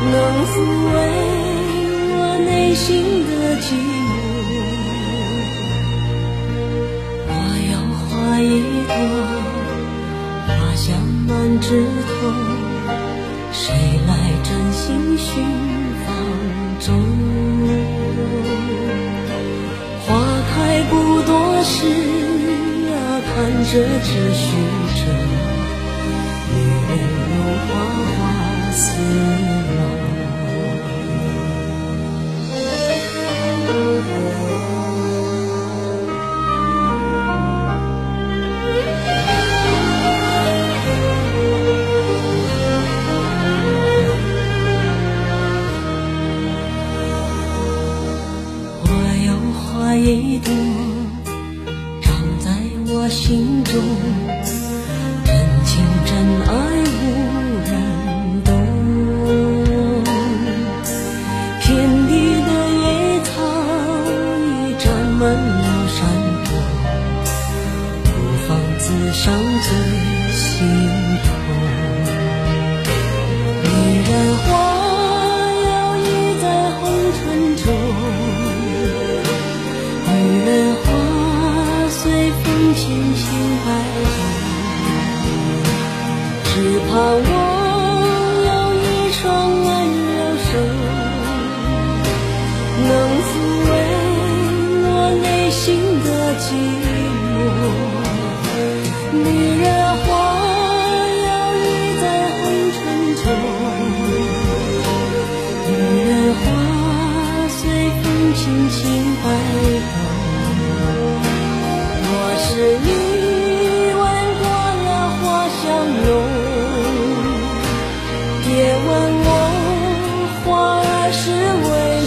能抚慰我内心的寂寞。我有花一朵，花香满枝头，谁来真心寻芳踪？花开不多时啊，看着只是愁。一朵长在我心中真情真爱无人懂。遍地的野草已占满了山坡孤芳自赏最心。痛只怕我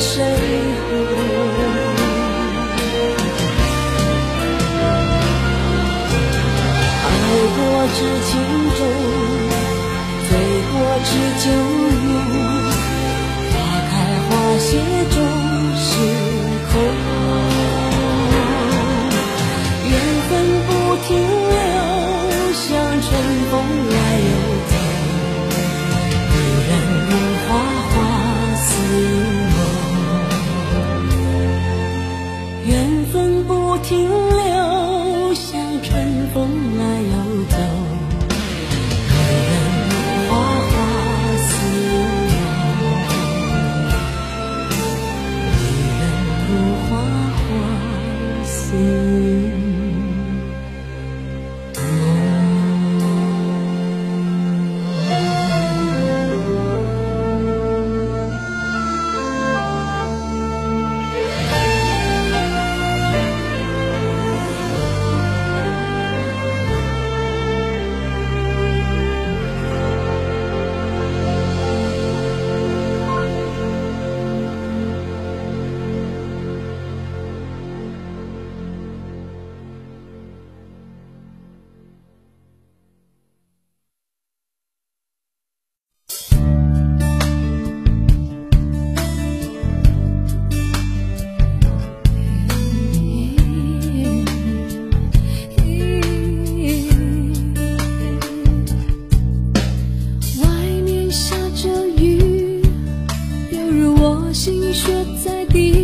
谁会爱过知情重醉过知酒停留像春风来又走女人如花花似梦人如花花似雪在滴。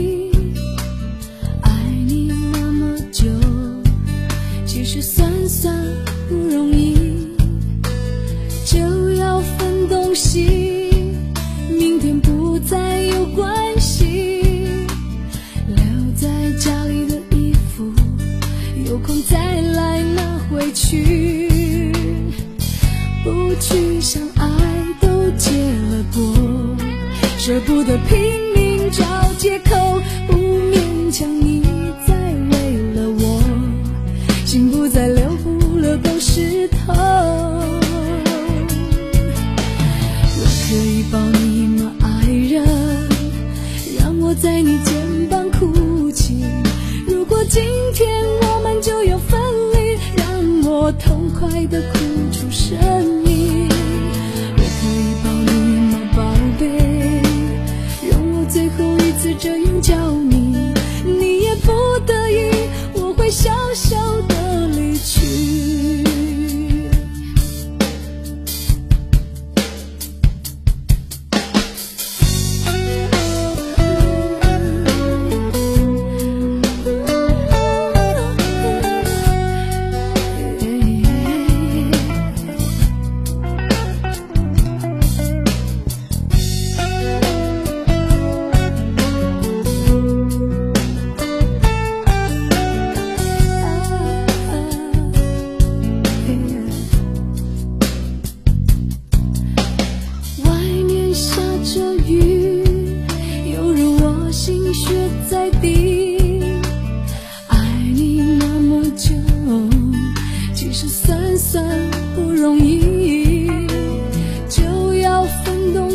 小小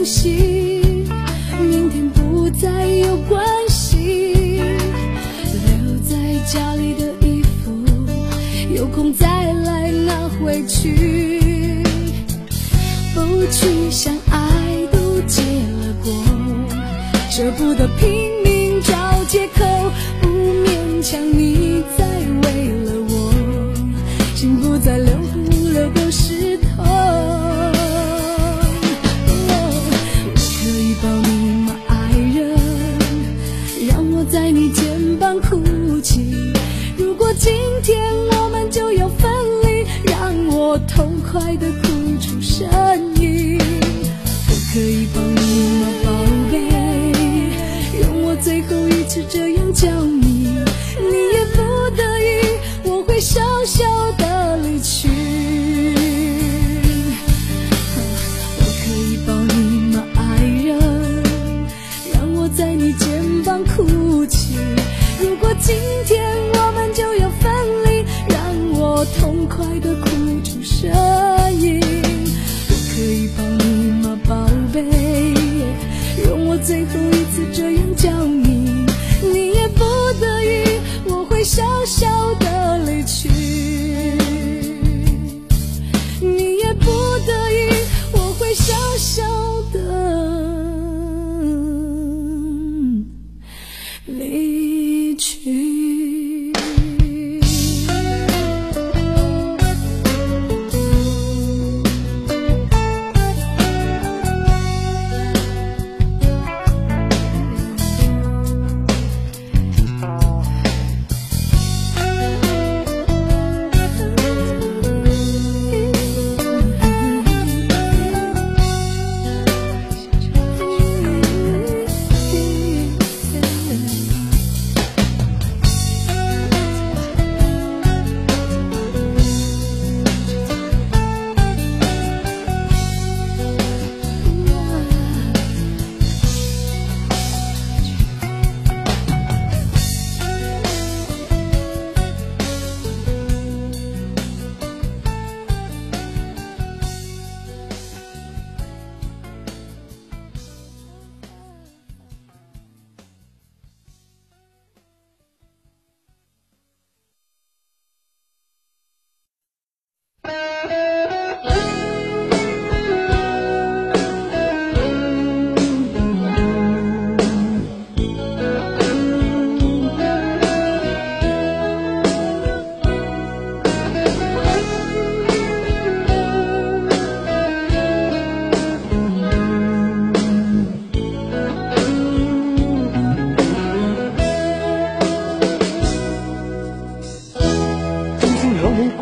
清晰，明天不再有关系。留在家里的衣服，有空再来拿回去。不去想爱都结了果，舍不得拼命找借口，不勉强你再为了我，心不再留在你肩膀哭泣。如果今天我们就要分离，让我痛快的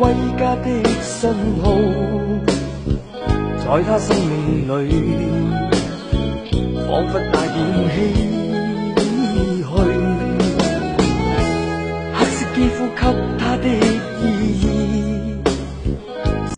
归家的讯号在他生命里仿佛带点唏嘘黑色肌肤给他的